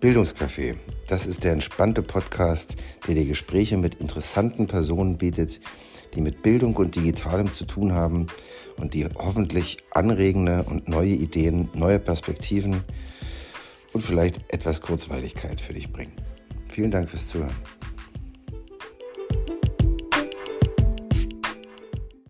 Bildungscafé, das ist der entspannte Podcast, der dir Gespräche mit interessanten Personen bietet, die mit Bildung und Digitalem zu tun haben und die hoffentlich anregende und neue Ideen, neue Perspektiven und vielleicht etwas Kurzweiligkeit für dich bringen. Vielen Dank fürs Zuhören.